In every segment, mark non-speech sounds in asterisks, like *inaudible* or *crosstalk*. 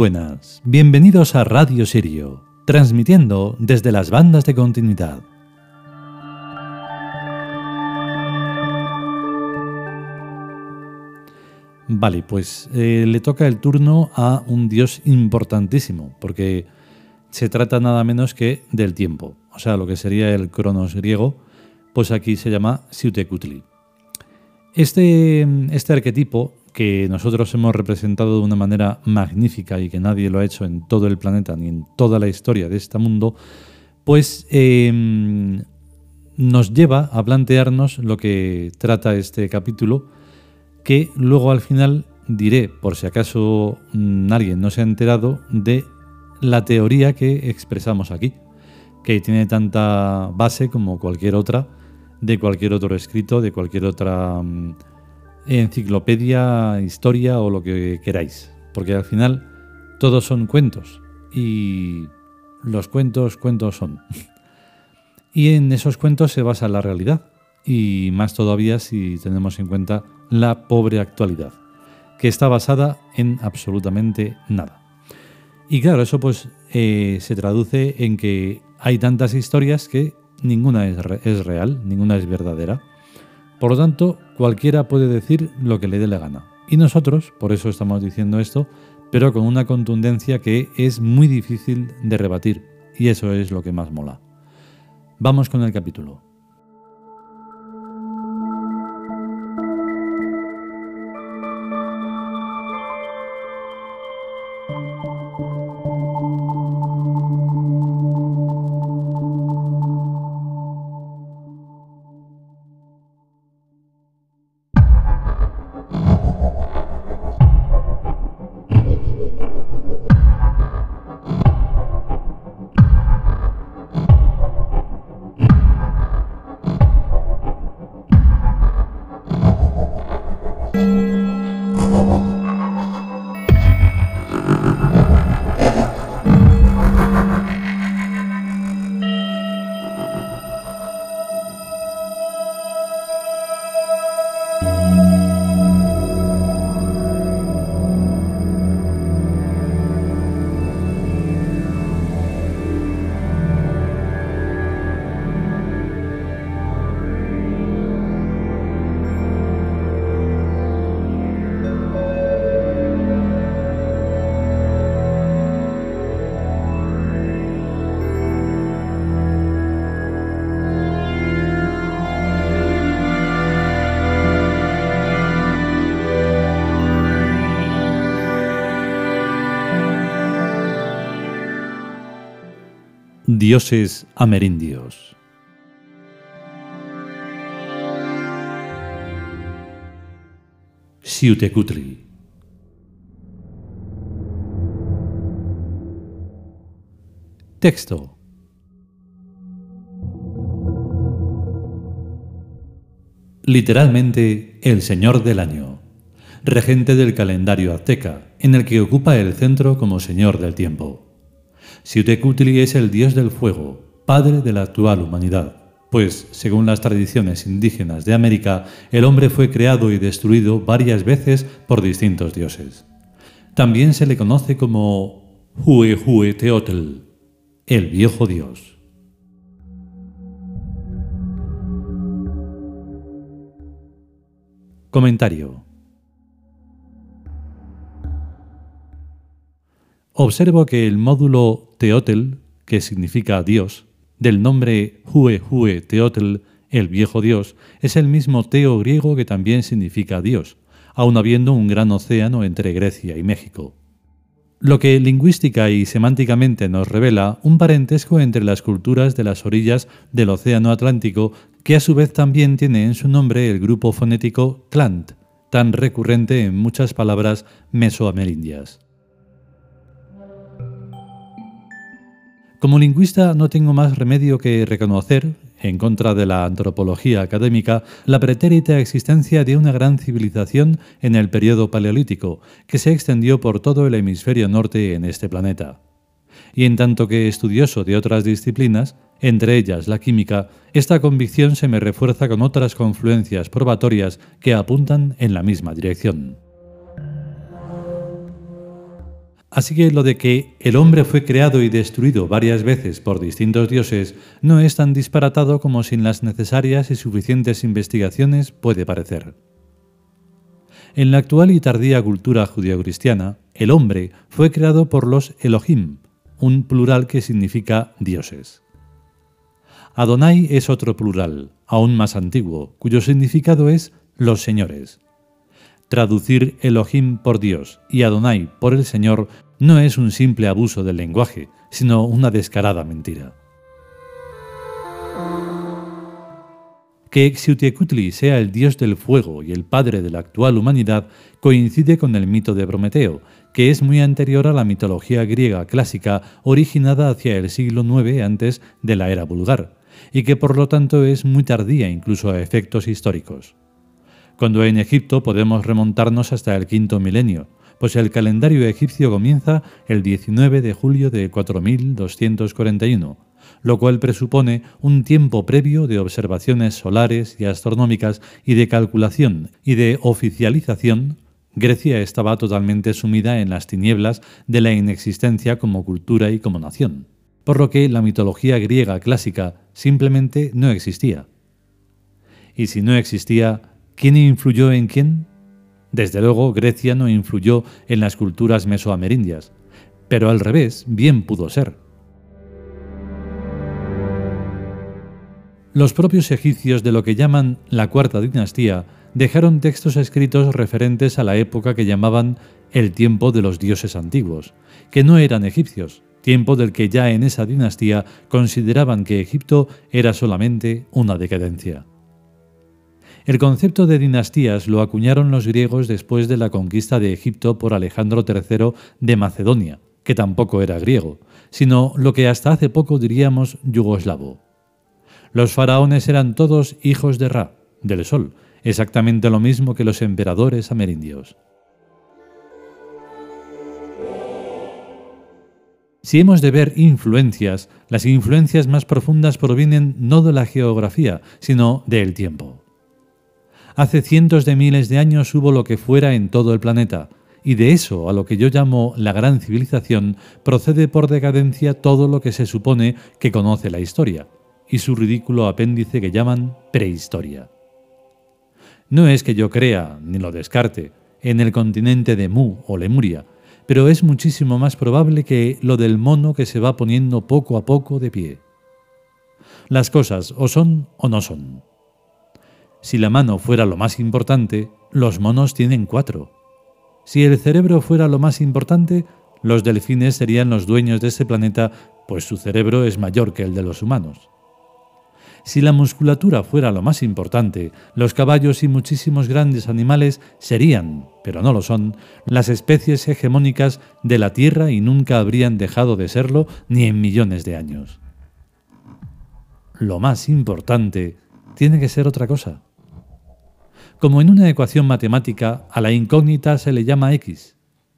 Buenas, bienvenidos a Radio Sirio, transmitiendo desde las bandas de continuidad. Vale, pues eh, le toca el turno a un dios importantísimo, porque se trata nada menos que del tiempo, o sea, lo que sería el cronos griego, pues aquí se llama Siutekutli. Este, este arquetipo que nosotros hemos representado de una manera magnífica y que nadie lo ha hecho en todo el planeta ni en toda la historia de este mundo, pues em, nos lleva a plantearnos lo que trata este capítulo, que luego al final diré, por si acaso mm, alguien no se ha enterado, de la teoría que expresamos aquí, que tiene tanta base como cualquier otra, de cualquier otro escrito, de cualquier otra mm, enciclopedia, historia o lo que queráis. Porque al final todos son cuentos y los cuentos, cuentos son. *laughs* y en esos cuentos se basa la realidad y más todavía si tenemos en cuenta la pobre actualidad, que está basada en absolutamente nada. Y claro, eso pues eh, se traduce en que hay tantas historias que ninguna es, es real, ninguna es verdadera. Por lo tanto, cualquiera puede decir lo que le dé la gana. Y nosotros, por eso estamos diciendo esto, pero con una contundencia que es muy difícil de rebatir. Y eso es lo que más mola. Vamos con el capítulo. Dioses amerindios. Siutekutri. Texto. Literalmente, el Señor del Año, regente del calendario azteca, en el que ocupa el centro como Señor del Tiempo. Siutekutli es el dios del fuego, padre de la actual humanidad, pues, según las tradiciones indígenas de América, el hombre fue creado y destruido varias veces por distintos dioses. También se le conoce como Hue Teotl, el viejo dios. Comentario Observo que el módulo Teotl, que significa Dios, del nombre Hue Hue Teotl, el viejo Dios, es el mismo teo griego que también significa Dios, aun habiendo un gran océano entre Grecia y México. Lo que lingüística y semánticamente nos revela un parentesco entre las culturas de las orillas del Océano Atlántico, que a su vez también tiene en su nombre el grupo fonético Tlant, tan recurrente en muchas palabras mesoamerindias. Como lingüista no tengo más remedio que reconocer, en contra de la antropología académica, la pretérita existencia de una gran civilización en el periodo paleolítico, que se extendió por todo el hemisferio norte en este planeta. Y en tanto que estudioso de otras disciplinas, entre ellas la química, esta convicción se me refuerza con otras confluencias probatorias que apuntan en la misma dirección. Así que lo de que el hombre fue creado y destruido varias veces por distintos dioses no es tan disparatado como sin las necesarias y suficientes investigaciones puede parecer. En la actual y tardía cultura judio-cristiana, el hombre fue creado por los Elohim, un plural que significa dioses. Adonai es otro plural, aún más antiguo, cuyo significado es los señores. Traducir Elohim por Dios y Adonai por el Señor no es un simple abuso del lenguaje, sino una descarada mentira. Que Xiuhtecutli sea el dios del fuego y el padre de la actual humanidad coincide con el mito de Prometeo, que es muy anterior a la mitología griega clásica originada hacia el siglo IX antes de la era vulgar, y que por lo tanto es muy tardía incluso a efectos históricos cuando en Egipto podemos remontarnos hasta el quinto milenio, pues el calendario egipcio comienza el 19 de julio de 4241, lo cual presupone un tiempo previo de observaciones solares y astronómicas y de calculación y de oficialización. Grecia estaba totalmente sumida en las tinieblas de la inexistencia como cultura y como nación, por lo que la mitología griega clásica simplemente no existía. Y si no existía, ¿Quién influyó en quién? Desde luego, Grecia no influyó en las culturas mesoamerindias, pero al revés, bien pudo ser. Los propios egipcios de lo que llaman la cuarta dinastía dejaron textos escritos referentes a la época que llamaban el tiempo de los dioses antiguos, que no eran egipcios, tiempo del que ya en esa dinastía consideraban que Egipto era solamente una decadencia. El concepto de dinastías lo acuñaron los griegos después de la conquista de Egipto por Alejandro III de Macedonia, que tampoco era griego, sino lo que hasta hace poco diríamos yugoslavo. Los faraones eran todos hijos de Ra, del sol, exactamente lo mismo que los emperadores amerindios. Si hemos de ver influencias, las influencias más profundas provienen no de la geografía, sino del tiempo. Hace cientos de miles de años hubo lo que fuera en todo el planeta, y de eso a lo que yo llamo la gran civilización procede por decadencia todo lo que se supone que conoce la historia, y su ridículo apéndice que llaman prehistoria. No es que yo crea, ni lo descarte, en el continente de Mu o Lemuria, pero es muchísimo más probable que lo del mono que se va poniendo poco a poco de pie. Las cosas o son o no son. Si la mano fuera lo más importante, los monos tienen cuatro. Si el cerebro fuera lo más importante, los delfines serían los dueños de ese planeta, pues su cerebro es mayor que el de los humanos. Si la musculatura fuera lo más importante, los caballos y muchísimos grandes animales serían, pero no lo son, las especies hegemónicas de la Tierra y nunca habrían dejado de serlo ni en millones de años. Lo más importante tiene que ser otra cosa. Como en una ecuación matemática, a la incógnita se le llama x.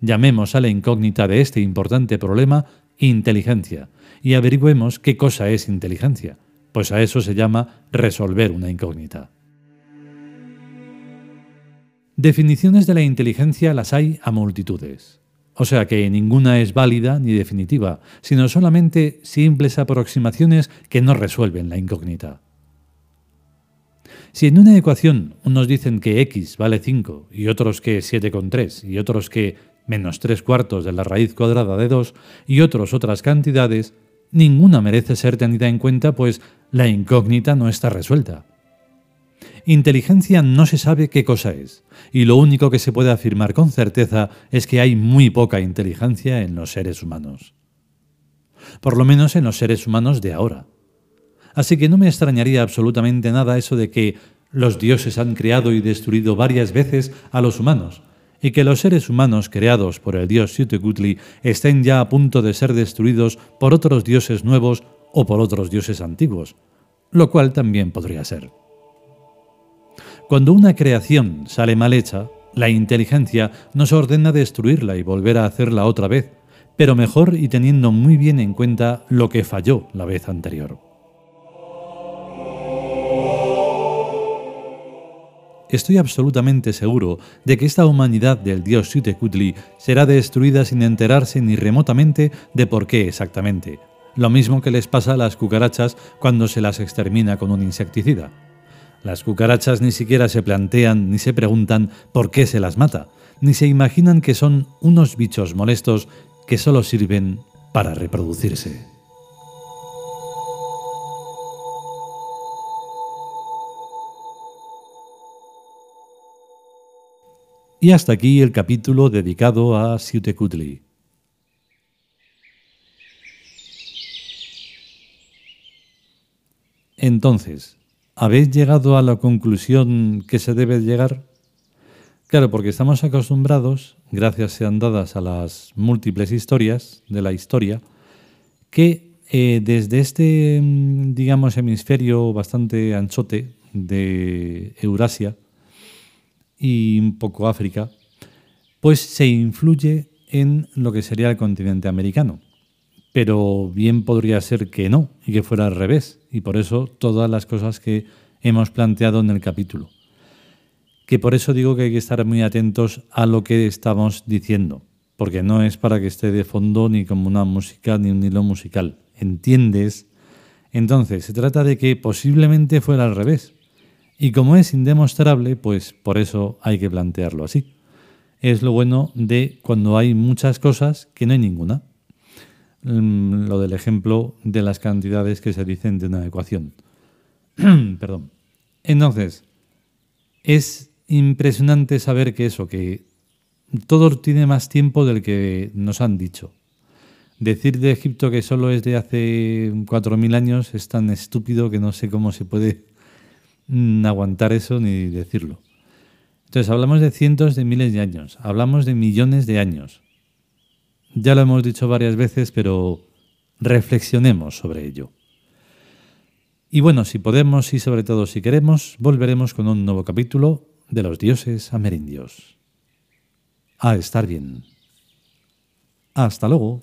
Llamemos a la incógnita de este importante problema inteligencia y averigüemos qué cosa es inteligencia, pues a eso se llama resolver una incógnita. Definiciones de la inteligencia las hay a multitudes. O sea que ninguna es válida ni definitiva, sino solamente simples aproximaciones que no resuelven la incógnita. Si en una ecuación unos dicen que x vale 5 y otros que 7,3 y otros que menos 3 cuartos de la raíz cuadrada de 2 y otros otras cantidades, ninguna merece ser tenida en cuenta pues la incógnita no está resuelta. Inteligencia no se sabe qué cosa es, y lo único que se puede afirmar con certeza es que hay muy poca inteligencia en los seres humanos. Por lo menos en los seres humanos de ahora. Así que no me extrañaría absolutamente nada eso de que los dioses han creado y destruido varias veces a los humanos, y que los seres humanos creados por el dios Xiuhtecutli estén ya a punto de ser destruidos por otros dioses nuevos o por otros dioses antiguos, lo cual también podría ser. Cuando una creación sale mal hecha, la inteligencia nos ordena destruirla y volver a hacerla otra vez, pero mejor y teniendo muy bien en cuenta lo que falló la vez anterior. Estoy absolutamente seguro de que esta humanidad del dios Xiuhtecuhtli será destruida sin enterarse ni remotamente de por qué exactamente. Lo mismo que les pasa a las cucarachas cuando se las extermina con un insecticida. Las cucarachas ni siquiera se plantean ni se preguntan por qué se las mata, ni se imaginan que son unos bichos molestos que solo sirven para reproducirse. Y hasta aquí el capítulo dedicado a Siutekutli. Entonces, ¿habéis llegado a la conclusión que se debe llegar? Claro, porque estamos acostumbrados, gracias sean dadas a las múltiples historias de la historia, que eh, desde este, mm, digamos, hemisferio bastante anchote de Eurasia, y un poco África, pues se influye en lo que sería el continente americano. Pero bien podría ser que no, y que fuera al revés, y por eso todas las cosas que hemos planteado en el capítulo. Que por eso digo que hay que estar muy atentos a lo que estamos diciendo, porque no es para que esté de fondo ni como una música ni un hilo musical. ¿Entiendes? Entonces, se trata de que posiblemente fuera al revés, y como es indemostrable, pues por eso hay que plantearlo así. Es lo bueno de cuando hay muchas cosas que no hay ninguna. Mm, lo del ejemplo de las cantidades que se dicen de una ecuación. *clears throat* Perdón. Entonces, es impresionante saber que eso, que todo tiene más tiempo del que nos han dicho. Decir de Egipto que solo es de hace 4.000 años es tan estúpido que no sé cómo se puede aguantar eso ni decirlo. Entonces hablamos de cientos de miles de años, hablamos de millones de años. Ya lo hemos dicho varias veces, pero reflexionemos sobre ello. Y bueno, si podemos y sobre todo si queremos, volveremos con un nuevo capítulo de los dioses amerindios. A estar bien. Hasta luego.